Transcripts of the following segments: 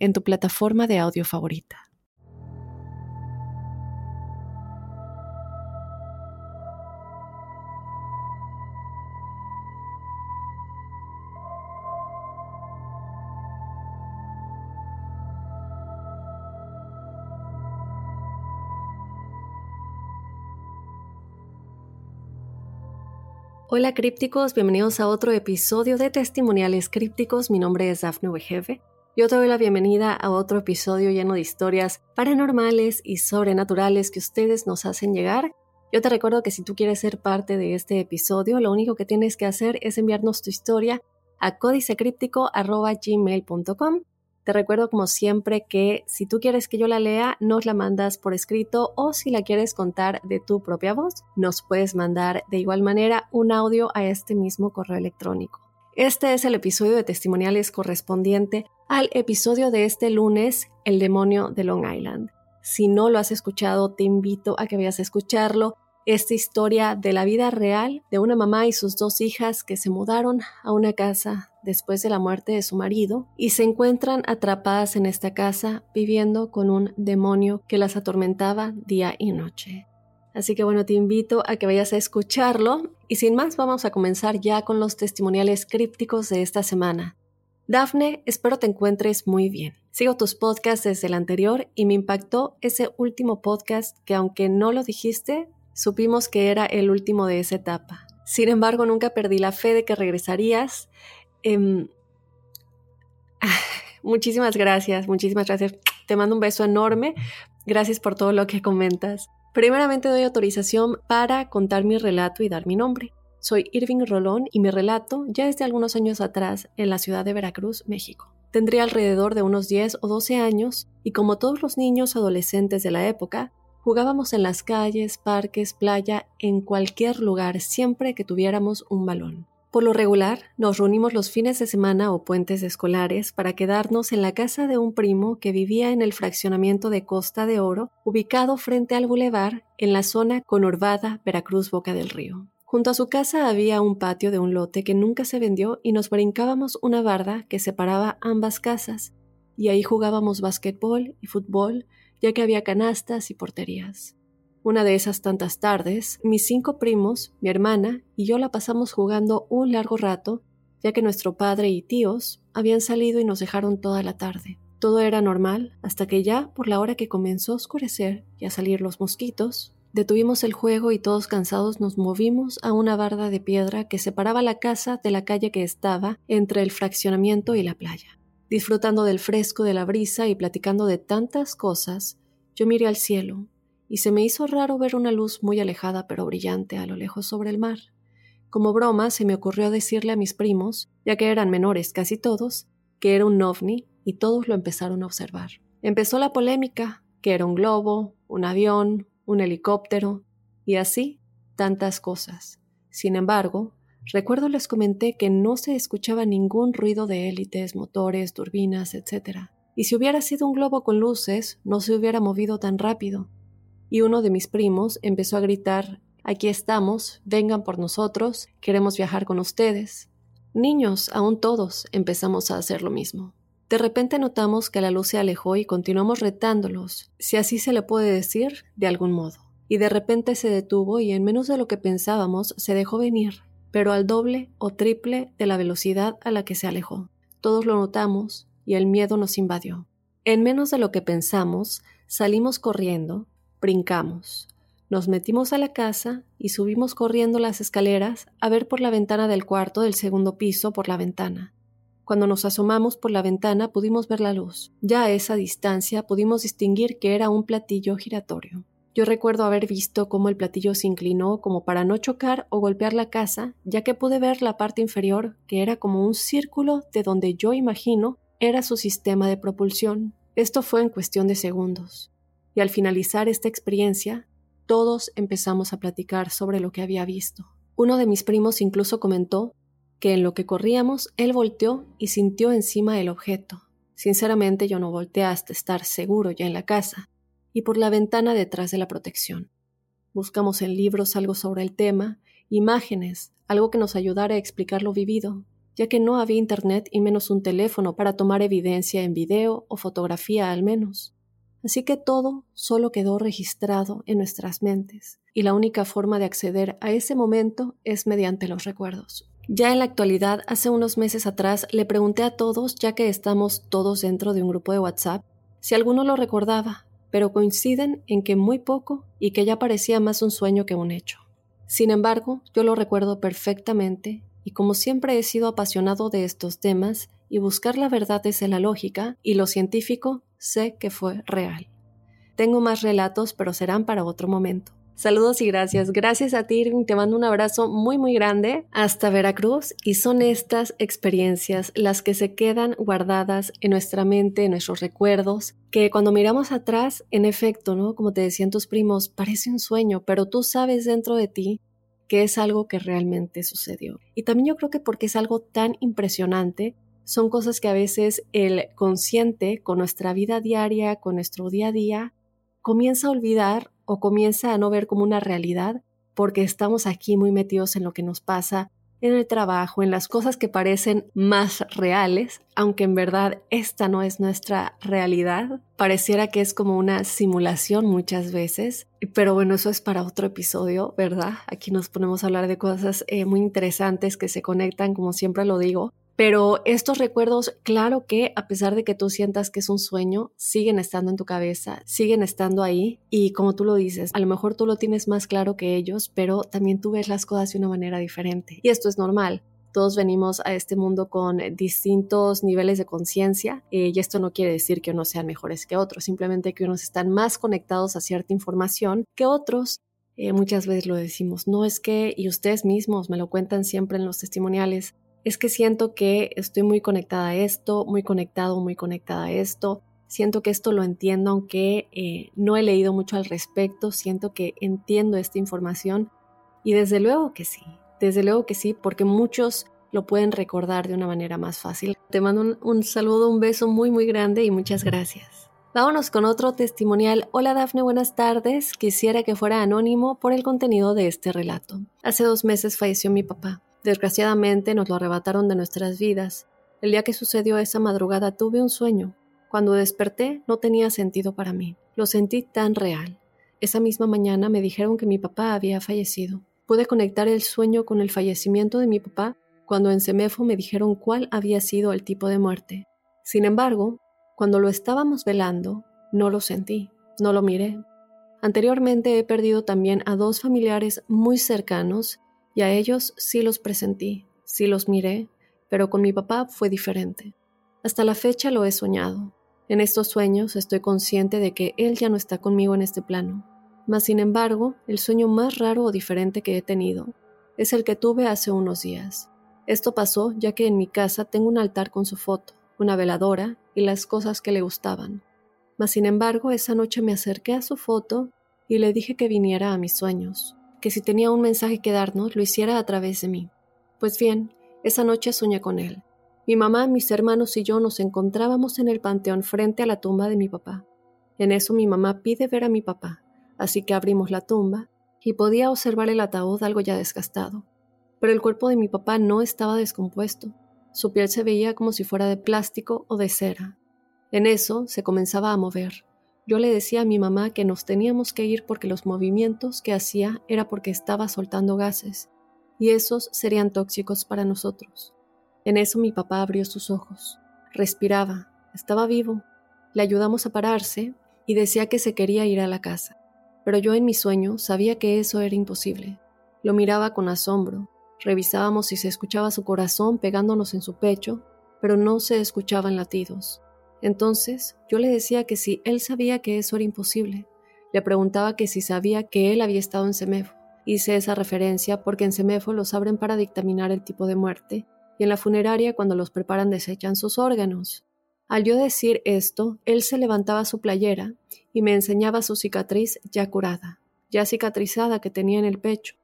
en tu plataforma de audio favorita. Hola crípticos, bienvenidos a otro episodio de Testimoniales Crípticos. Mi nombre es Dafne Wegebe yo te doy la bienvenida a otro episodio lleno de historias paranormales y sobrenaturales que ustedes nos hacen llegar. Yo te recuerdo que si tú quieres ser parte de este episodio, lo único que tienes que hacer es enviarnos tu historia a códicecríptico.gmail.com. Te recuerdo como siempre que si tú quieres que yo la lea, nos la mandas por escrito o si la quieres contar de tu propia voz, nos puedes mandar de igual manera un audio a este mismo correo electrónico. Este es el episodio de testimoniales correspondiente al episodio de este lunes, El demonio de Long Island. Si no lo has escuchado, te invito a que vayas a escucharlo. Esta historia de la vida real de una mamá y sus dos hijas que se mudaron a una casa después de la muerte de su marido y se encuentran atrapadas en esta casa viviendo con un demonio que las atormentaba día y noche. Así que bueno, te invito a que vayas a escucharlo y sin más vamos a comenzar ya con los testimoniales crípticos de esta semana. Dafne, espero te encuentres muy bien. Sigo tus podcasts desde el anterior y me impactó ese último podcast que aunque no lo dijiste, supimos que era el último de esa etapa. Sin embargo, nunca perdí la fe de que regresarías. Em, muchísimas gracias, muchísimas gracias. Te mando un beso enorme. Gracias por todo lo que comentas. Primeramente doy autorización para contar mi relato y dar mi nombre. Soy Irving Rolón y mi relato ya es de algunos años atrás en la ciudad de Veracruz, México. Tendría alrededor de unos 10 o 12 años y como todos los niños adolescentes de la época, jugábamos en las calles, parques, playa, en cualquier lugar siempre que tuviéramos un balón. Por lo regular, nos reunimos los fines de semana o puentes escolares para quedarnos en la casa de un primo que vivía en el fraccionamiento de Costa de Oro, ubicado frente al bulevar en la zona conurbada Veracruz Boca del Río. Junto a su casa había un patio de un lote que nunca se vendió y nos brincábamos una barda que separaba ambas casas, y ahí jugábamos basquetbol y fútbol, ya que había canastas y porterías. Una de esas tantas tardes, mis cinco primos, mi hermana y yo la pasamos jugando un largo rato, ya que nuestro padre y tíos habían salido y nos dejaron toda la tarde. Todo era normal hasta que ya, por la hora que comenzó a oscurecer y a salir los mosquitos, detuvimos el juego y todos cansados nos movimos a una barda de piedra que separaba la casa de la calle que estaba entre el fraccionamiento y la playa. Disfrutando del fresco de la brisa y platicando de tantas cosas, yo miré al cielo y se me hizo raro ver una luz muy alejada pero brillante a lo lejos sobre el mar. Como broma se me ocurrió decirle a mis primos, ya que eran menores casi todos, que era un ovni y todos lo empezaron a observar. Empezó la polémica, que era un globo, un avión, un helicóptero y así tantas cosas. Sin embargo, recuerdo les comenté que no se escuchaba ningún ruido de hélices, motores, turbinas, etc. Y si hubiera sido un globo con luces, no se hubiera movido tan rápido y uno de mis primos empezó a gritar Aquí estamos, vengan por nosotros, queremos viajar con ustedes. Niños, aún todos, empezamos a hacer lo mismo. De repente notamos que la luz se alejó y continuamos retándolos, si así se le puede decir, de algún modo. Y de repente se detuvo y en menos de lo que pensábamos se dejó venir, pero al doble o triple de la velocidad a la que se alejó. Todos lo notamos y el miedo nos invadió. En menos de lo que pensamos, salimos corriendo, brincamos. Nos metimos a la casa y subimos corriendo las escaleras a ver por la ventana del cuarto del segundo piso por la ventana. Cuando nos asomamos por la ventana pudimos ver la luz. Ya a esa distancia pudimos distinguir que era un platillo giratorio. Yo recuerdo haber visto cómo el platillo se inclinó como para no chocar o golpear la casa, ya que pude ver la parte inferior, que era como un círculo de donde yo imagino era su sistema de propulsión. Esto fue en cuestión de segundos, y al finalizar esta experiencia, todos empezamos a platicar sobre lo que había visto. Uno de mis primos incluso comentó que en lo que corríamos él volteó y sintió encima el objeto. Sinceramente yo no volteé hasta estar seguro ya en la casa y por la ventana detrás de la protección. Buscamos en libros algo sobre el tema, imágenes, algo que nos ayudara a explicar lo vivido, ya que no había internet y menos un teléfono para tomar evidencia en video o fotografía al menos. Así que todo solo quedó registrado en nuestras mentes, y la única forma de acceder a ese momento es mediante los recuerdos. Ya en la actualidad, hace unos meses atrás, le pregunté a todos, ya que estamos todos dentro de un grupo de WhatsApp, si alguno lo recordaba, pero coinciden en que muy poco y que ya parecía más un sueño que un hecho. Sin embargo, yo lo recuerdo perfectamente y como siempre he sido apasionado de estos temas y buscar la verdad desde la lógica y lo científico, sé que fue real. Tengo más relatos, pero serán para otro momento. Saludos y gracias. Gracias a ti, Irving. Te mando un abrazo muy, muy grande hasta Veracruz. Y son estas experiencias las que se quedan guardadas en nuestra mente, en nuestros recuerdos, que cuando miramos atrás, en efecto, ¿no? Como te decían tus primos, parece un sueño, pero tú sabes dentro de ti que es algo que realmente sucedió. Y también yo creo que porque es algo tan impresionante, son cosas que a veces el consciente, con nuestra vida diaria, con nuestro día a día, comienza a olvidar o comienza a no ver como una realidad porque estamos aquí muy metidos en lo que nos pasa en el trabajo, en las cosas que parecen más reales, aunque en verdad esta no es nuestra realidad. Pareciera que es como una simulación muchas veces, pero bueno, eso es para otro episodio, ¿verdad? Aquí nos ponemos a hablar de cosas eh, muy interesantes que se conectan, como siempre lo digo, pero estos recuerdos, claro que a pesar de que tú sientas que es un sueño, siguen estando en tu cabeza, siguen estando ahí y como tú lo dices, a lo mejor tú lo tienes más claro que ellos, pero también tú ves las cosas de una manera diferente. Y esto es normal. Todos venimos a este mundo con distintos niveles de conciencia eh, y esto no quiere decir que unos sean mejores que otros, simplemente que unos están más conectados a cierta información que otros eh, muchas veces lo decimos, no es que, y ustedes mismos me lo cuentan siempre en los testimoniales, es que siento que estoy muy conectada a esto, muy conectado, muy conectada a esto. Siento que esto lo entiendo, aunque eh, no he leído mucho al respecto. Siento que entiendo esta información y desde luego que sí, desde luego que sí, porque muchos lo pueden recordar de una manera más fácil. Te mando un, un saludo, un beso muy, muy grande y muchas gracias. Vámonos con otro testimonial. Hola Dafne, buenas tardes. Quisiera que fuera anónimo por el contenido de este relato. Hace dos meses falleció mi papá. Desgraciadamente nos lo arrebataron de nuestras vidas. El día que sucedió esa madrugada tuve un sueño. Cuando desperté no tenía sentido para mí. Lo sentí tan real. Esa misma mañana me dijeron que mi papá había fallecido. Pude conectar el sueño con el fallecimiento de mi papá cuando en Semefo me dijeron cuál había sido el tipo de muerte. Sin embargo, cuando lo estábamos velando, no lo sentí, no lo miré. Anteriormente he perdido también a dos familiares muy cercanos y a ellos sí los presentí, sí los miré, pero con mi papá fue diferente. Hasta la fecha lo he soñado. En estos sueños estoy consciente de que él ya no está conmigo en este plano. Mas, sin embargo, el sueño más raro o diferente que he tenido es el que tuve hace unos días. Esto pasó ya que en mi casa tengo un altar con su foto, una veladora y las cosas que le gustaban. Mas, sin embargo, esa noche me acerqué a su foto y le dije que viniera a mis sueños que si tenía un mensaje que darnos, lo hiciera a través de mí. Pues bien, esa noche soñé con él. Mi mamá, mis hermanos y yo nos encontrábamos en el panteón frente a la tumba de mi papá. En eso mi mamá pide ver a mi papá, así que abrimos la tumba y podía observar el ataúd algo ya desgastado. Pero el cuerpo de mi papá no estaba descompuesto. Su piel se veía como si fuera de plástico o de cera. En eso se comenzaba a mover. Yo le decía a mi mamá que nos teníamos que ir porque los movimientos que hacía era porque estaba soltando gases, y esos serían tóxicos para nosotros. En eso mi papá abrió sus ojos, respiraba, estaba vivo, le ayudamos a pararse y decía que se quería ir a la casa. Pero yo en mi sueño sabía que eso era imposible. Lo miraba con asombro, revisábamos si se escuchaba su corazón pegándonos en su pecho, pero no se escuchaban latidos. Entonces yo le decía que si él sabía que eso era imposible, le preguntaba que si sabía que él había estado en Semefo. Hice esa referencia porque en Semefo los abren para dictaminar el tipo de muerte y en la funeraria cuando los preparan desechan sus órganos. Al yo decir esto, él se levantaba su playera y me enseñaba su cicatriz ya curada, ya cicatrizada que tenía en el pecho,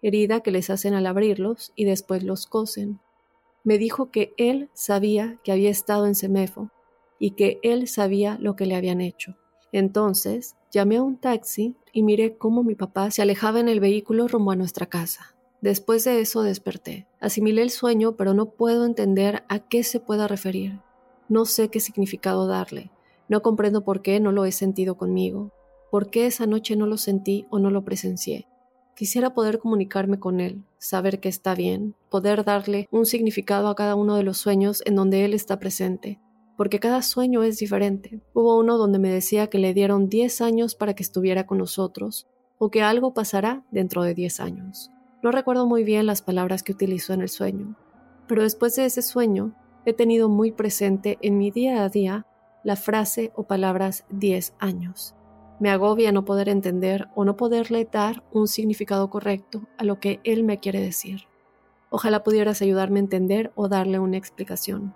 herida que les hacen al abrirlos y después los cosen. Me dijo que él sabía que había estado en Semefo y que él sabía lo que le habían hecho. Entonces llamé a un taxi y miré cómo mi papá se alejaba en el vehículo rumbo a nuestra casa. Después de eso desperté. Asimilé el sueño, pero no puedo entender a qué se pueda referir. No sé qué significado darle. No comprendo por qué no lo he sentido conmigo. ¿Por qué esa noche no lo sentí o no lo presencié? Quisiera poder comunicarme con él, saber que está bien, poder darle un significado a cada uno de los sueños en donde él está presente, porque cada sueño es diferente. Hubo uno donde me decía que le dieron 10 años para que estuviera con nosotros, o que algo pasará dentro de 10 años. No recuerdo muy bien las palabras que utilizó en el sueño, pero después de ese sueño he tenido muy presente en mi día a día la frase o palabras 10 años. Me agobia no poder entender o no poderle dar un significado correcto a lo que él me quiere decir. Ojalá pudieras ayudarme a entender o darle una explicación.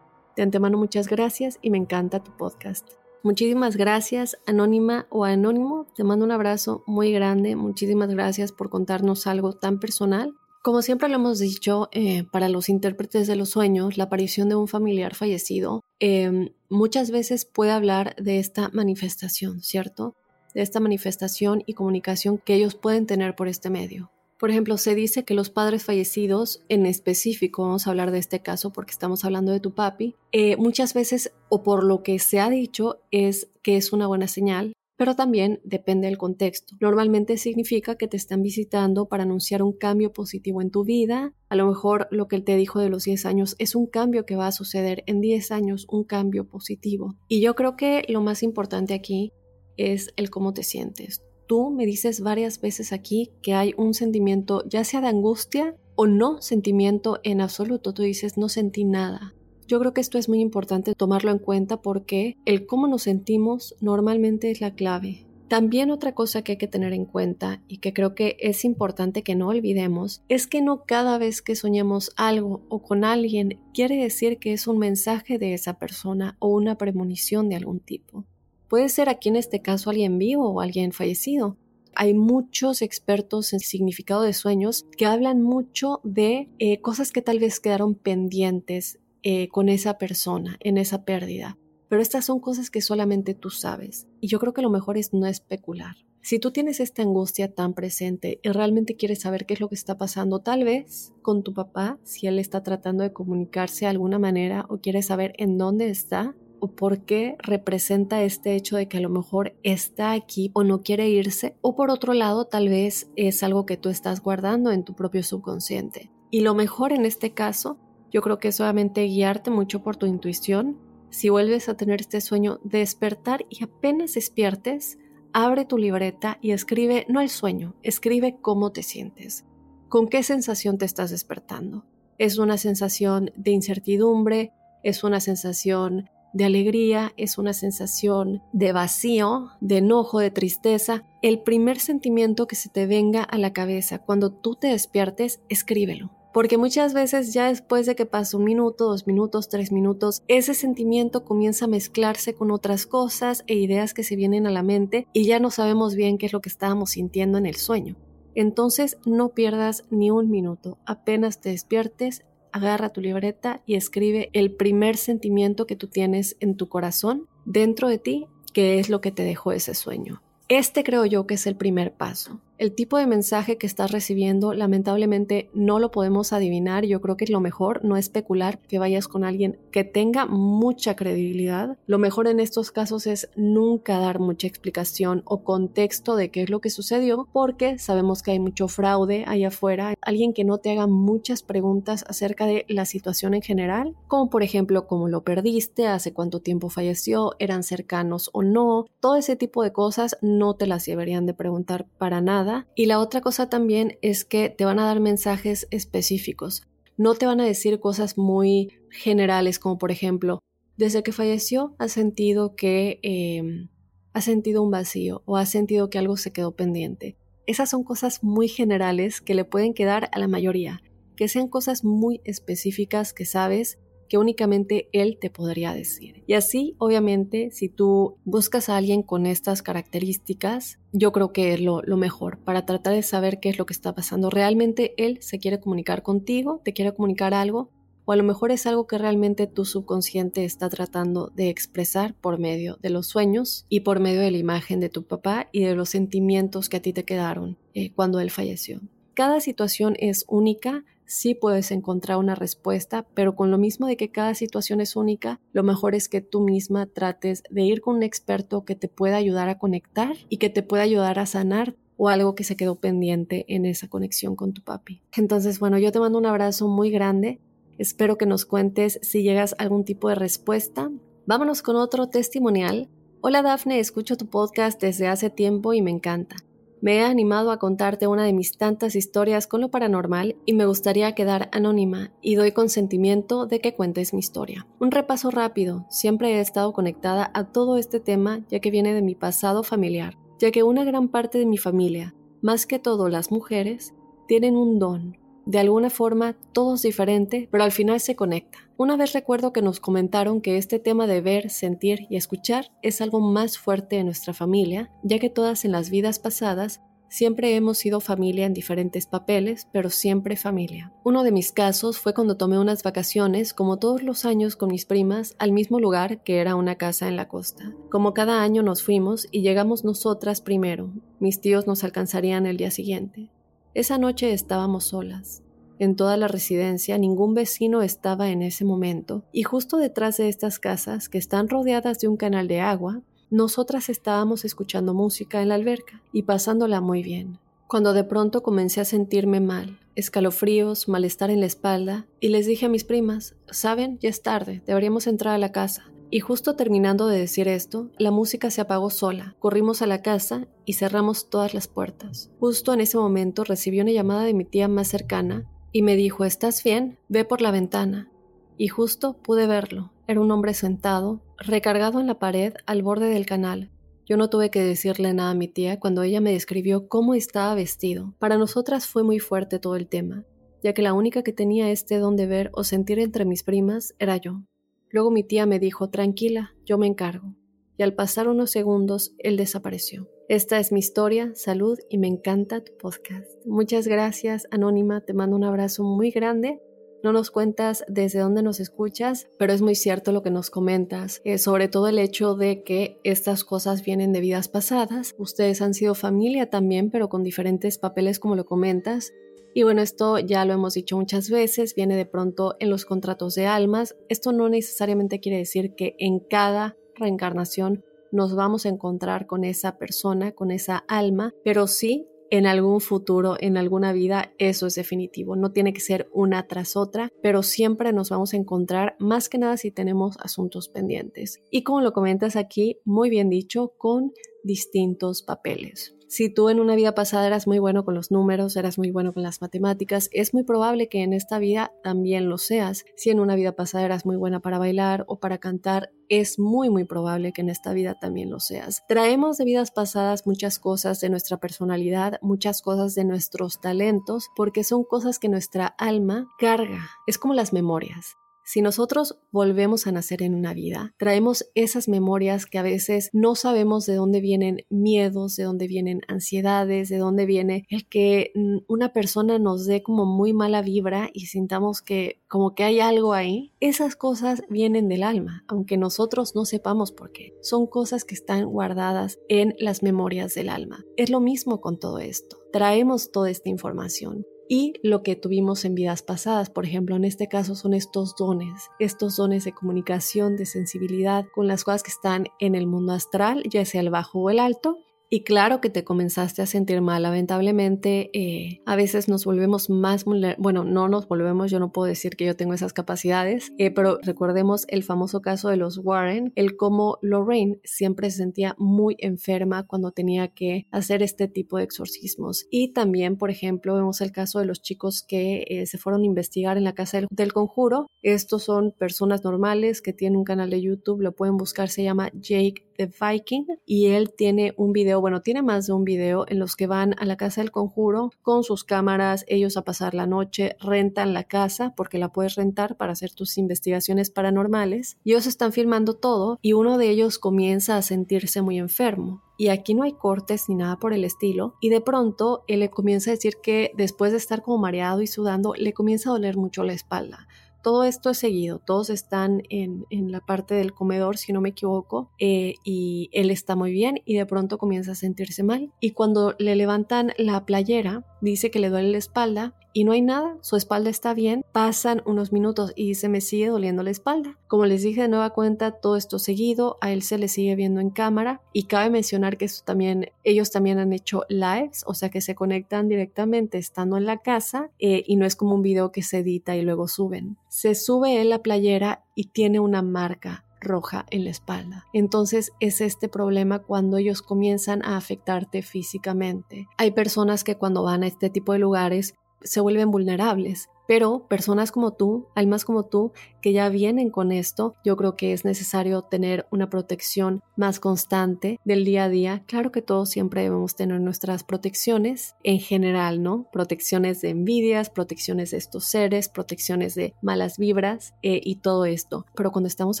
De antemano muchas gracias y me encanta tu podcast. Muchísimas gracias, anónima o anónimo. Te mando un abrazo muy grande. Muchísimas gracias por contarnos algo tan personal. Como siempre lo hemos dicho, eh, para los intérpretes de los sueños, la aparición de un familiar fallecido em, muchas veces puede hablar de esta manifestación, ¿cierto? De esta manifestación y comunicación que ellos pueden tener por este medio. Por ejemplo, se dice que los padres fallecidos, en específico, vamos a hablar de este caso porque estamos hablando de tu papi, eh, muchas veces, o por lo que se ha dicho, es que es una buena señal, pero también depende del contexto. Normalmente significa que te están visitando para anunciar un cambio positivo en tu vida. A lo mejor lo que él te dijo de los 10 años es un cambio que va a suceder en 10 años, un cambio positivo. Y yo creo que lo más importante aquí es el cómo te sientes tú me dices varias veces aquí que hay un sentimiento, ya sea de angustia o no sentimiento en absoluto. Tú dices, no sentí nada. Yo creo que esto es muy importante tomarlo en cuenta porque el cómo nos sentimos normalmente es la clave. También otra cosa que hay que tener en cuenta y que creo que es importante que no olvidemos es que no cada vez que soñemos algo o con alguien quiere decir que es un mensaje de esa persona o una premonición de algún tipo. Puede ser aquí en este caso alguien vivo o alguien fallecido. Hay muchos expertos en significado de sueños que hablan mucho de eh, cosas que tal vez quedaron pendientes eh, con esa persona, en esa pérdida. Pero estas son cosas que solamente tú sabes. Y yo creo que lo mejor es no especular. Si tú tienes esta angustia tan presente y realmente quieres saber qué es lo que está pasando, tal vez con tu papá, si él está tratando de comunicarse de alguna manera o quiere saber en dónde está, o por qué representa este hecho de que a lo mejor está aquí o no quiere irse, o por otro lado tal vez es algo que tú estás guardando en tu propio subconsciente. Y lo mejor en este caso, yo creo que es solamente guiarte mucho por tu intuición. Si vuelves a tener este sueño, despertar y apenas despiertes, abre tu libreta y escribe no el sueño, escribe cómo te sientes, con qué sensación te estás despertando. Es una sensación de incertidumbre, es una sensación de alegría, es una sensación de vacío, de enojo, de tristeza. El primer sentimiento que se te venga a la cabeza cuando tú te despiertes, escríbelo. Porque muchas veces ya después de que pasa un minuto, dos minutos, tres minutos, ese sentimiento comienza a mezclarse con otras cosas e ideas que se vienen a la mente y ya no sabemos bien qué es lo que estábamos sintiendo en el sueño. Entonces no pierdas ni un minuto. Apenas te despiertes, agarra tu libreta y escribe el primer sentimiento que tú tienes en tu corazón dentro de ti, que es lo que te dejó ese sueño. Este creo yo que es el primer paso el tipo de mensaje que estás recibiendo lamentablemente no lo podemos adivinar. Yo creo que lo mejor no especular que vayas con alguien que tenga mucha credibilidad. Lo mejor en estos casos es nunca dar mucha explicación o contexto de qué es lo que sucedió porque sabemos que hay mucho fraude allá afuera. Alguien que no te haga muchas preguntas acerca de la situación en general, como por ejemplo cómo lo perdiste, hace cuánto tiempo falleció, eran cercanos o no. Todo ese tipo de cosas no te las deberían de preguntar para nada y la otra cosa también es que te van a dar mensajes específicos. No te van a decir cosas muy generales como por ejemplo, desde que falleció has sentido que eh, has sentido un vacío o has sentido que algo se quedó pendiente. Esas son cosas muy generales que le pueden quedar a la mayoría. Que sean cosas muy específicas que sabes que únicamente él te podría decir. Y así, obviamente, si tú buscas a alguien con estas características, yo creo que es lo, mejor para tratar de saber qué es lo que está pasando. ¿Realmente él se quiere comunicar contigo? ¿Te quiere comunicar algo? o a lo mejor es algo que realmente tu subconsciente está tratando de expresar por medio de los sueños y por medio de la imagen de tu papá y de los sentimientos que a ti te quedaron eh, cuando él falleció. Cada situación es única, sí puedes encontrar una respuesta, pero con lo mismo de que cada situación es única, lo mejor es que tú misma trates de ir con un experto que te pueda ayudar a conectar y que te pueda ayudar a sanar o algo que se quedó pendiente en esa conexión con tu papi. Entonces, bueno, yo te mando un abrazo muy grande. Espero que nos cuentes si llegas a algún tipo de respuesta. Vámonos con otro testimonial. Hola Dafne, escucho tu podcast desde hace tiempo y me encanta. Me he animado a contarte una de mis tantas historias con lo paranormal y me gustaría quedar anónima y doy consentimiento de que cuentes mi historia. Un repaso rápido, siempre he estado conectada a todo este tema ya que viene de mi pasado familiar, ya que una gran parte de mi familia, más que todo las mujeres, tienen un don, de alguna forma todos diferente, pero al final se conecta. Una vez recuerdo que nos comentaron que este tema de ver, sentir y escuchar es algo más fuerte en nuestra familia, ya que todas en las vidas pasadas Siempre hemos sido familia en diferentes papeles, pero siempre familia. Uno de mis casos fue cuando tomé unas vacaciones, como todos los años con mis primas, al mismo lugar que era una casa en la costa. Como cada año nos fuimos y llegamos nosotras primero, mis tíos nos alcanzarían el día siguiente. Esa noche estábamos solas. En toda la residencia ningún vecino estaba en ese momento y justo detrás de estas casas, que están rodeadas de un canal de agua, nosotras estábamos escuchando música en la alberca y pasándola muy bien. Cuando de pronto comencé a sentirme mal, escalofríos, malestar en la espalda, y les dije a mis primas, saben, ya es tarde, deberíamos entrar a la casa. Y justo terminando de decir esto, la música se apagó sola. Corrimos a la casa y cerramos todas las puertas. Justo en ese momento recibí una llamada de mi tía más cercana y me dijo, ¿estás bien? Ve por la ventana. Y justo pude verlo. Era un hombre sentado, recargado en la pared al borde del canal. Yo no tuve que decirle nada a mi tía cuando ella me describió cómo estaba vestido. Para nosotras fue muy fuerte todo el tema, ya que la única que tenía este don de ver o sentir entre mis primas era yo. Luego mi tía me dijo, tranquila, yo me encargo. Y al pasar unos segundos, él desapareció. Esta es mi historia, salud y me encanta tu podcast. Muchas gracias, Anónima, te mando un abrazo muy grande. No nos cuentas desde dónde nos escuchas, pero es muy cierto lo que nos comentas, eh, sobre todo el hecho de que estas cosas vienen de vidas pasadas. Ustedes han sido familia también, pero con diferentes papeles como lo comentas. Y bueno, esto ya lo hemos dicho muchas veces, viene de pronto en los contratos de almas. Esto no necesariamente quiere decir que en cada reencarnación nos vamos a encontrar con esa persona, con esa alma, pero sí en algún futuro, en alguna vida, eso es definitivo. No tiene que ser una tras otra, pero siempre nos vamos a encontrar más que nada si tenemos asuntos pendientes. Y como lo comentas aquí, muy bien dicho, con distintos papeles. Si tú en una vida pasada eras muy bueno con los números, eras muy bueno con las matemáticas, es muy probable que en esta vida también lo seas. Si en una vida pasada eras muy buena para bailar o para cantar, es muy muy probable que en esta vida también lo seas. Traemos de vidas pasadas muchas cosas de nuestra personalidad, muchas cosas de nuestros talentos, porque son cosas que nuestra alma carga. Es como las memorias. Si nosotros volvemos a nacer en una vida, traemos esas memorias que a veces no sabemos de dónde vienen miedos, de dónde vienen ansiedades, de dónde viene el que mm, una persona nos dé como muy mala vibra y sintamos que como que hay algo ahí. Esas cosas vienen del alma, aunque nosotros no sepamos por qué. Son cosas que están guardadas en las memorias del alma. Es lo mismo con todo esto. Traemos toda esta información y lo que tuvimos en vidas pasadas. Por ejemplo, en este caso son estos dones, estos dones de comunicación, de sensibilidad con las cosas que están en el mundo astral, ya sea el bajo o el alto, y claro que te comenzaste a sentir mal, lamentablemente eh, a veces nos volvemos más, bueno, no nos volvemos, yo no puedo decir que yo tengo esas capacidades, eh, pero recordemos el famoso caso de los Warren, el cómo Lorraine siempre se sentía muy enferma cuando tenía que hacer este tipo de exorcismos. Y también, por ejemplo, vemos el caso de los chicos que eh, se fueron a investigar en la casa del, del conjuro. Estos son personas normales que tienen un canal de YouTube, lo pueden buscar, se llama Jake The Viking y él tiene un video, bueno, tiene más de un video en los que van a la casa del conjuro con sus cámaras, ellos a pasar la noche, rentan la casa porque la puedes rentar para hacer tus investigaciones paranormales ellos están filmando todo y uno de ellos comienza a sentirse muy enfermo y aquí no hay cortes ni nada por el estilo. Y de pronto él le comienza a decir que después de estar como mareado y sudando, le comienza a doler mucho la espalda. Todo esto es seguido, todos están en, la parte del comedor, si no me equivoco, eh, y él está muy bien y de pronto comienza a sentirse mal. Y cuando le levantan la playera, dice que le duele la espalda y no hay nada, su espalda está bien, pasan unos minutos y se me sigue doliendo la espalda. Como les dije de nueva cuenta, todo esto seguido, a él se le sigue viendo en cámara y cabe mencionar que esto también, ellos también han hecho lives, o sea que se conectan directamente estando en la casa eh, y no es como un video que se edita y luego suben. Se sube él la playera y tiene una marca roja en la espalda. Entonces es este problema cuando ellos comienzan a afectarte físicamente. Hay personas que cuando van a este tipo de lugares se vuelven vulnerables pero personas como tú, almas como tú, que ya vienen con esto, yo creo que es necesario tener una protección más constante del día a día. Claro que todos siempre debemos tener nuestras protecciones en general, ¿no? Protecciones de envidias, protecciones de estos seres, protecciones de malas vibras eh, y todo esto. Pero cuando estamos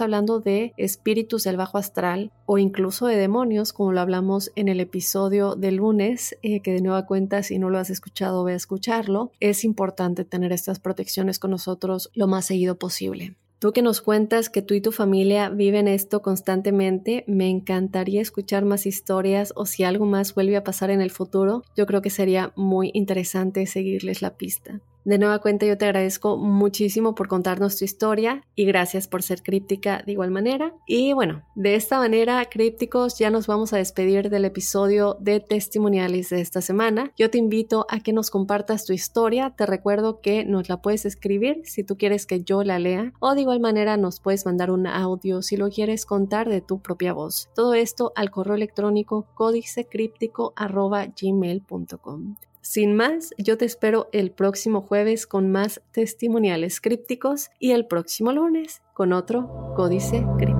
hablando de espíritus del bajo astral o incluso de demonios, como lo hablamos en el episodio del lunes, eh, que de nueva cuenta, si no lo has escuchado, ve a escucharlo, es importante tener estas protecciones con nosotros lo más seguido posible. Tú que nos cuentas que tú y tu familia viven esto constantemente, me encantaría escuchar más historias o si algo más vuelve a pasar en el futuro, yo creo que sería muy interesante seguirles la pista. De nueva cuenta yo te agradezco muchísimo por contarnos tu historia y gracias por ser críptica de igual manera. Y bueno, de esta manera, crípticos, ya nos vamos a despedir del episodio de testimoniales de esta semana. Yo te invito a que nos compartas tu historia. Te recuerdo que nos la puedes escribir si tú quieres que yo la lea o de igual manera nos puedes mandar un audio si lo quieres contar de tu propia voz. Todo esto al correo electrónico códicecríptico.gmail.com. Sin más, yo te espero el próximo jueves con más testimoniales crípticos y el próximo lunes con otro códice críptico.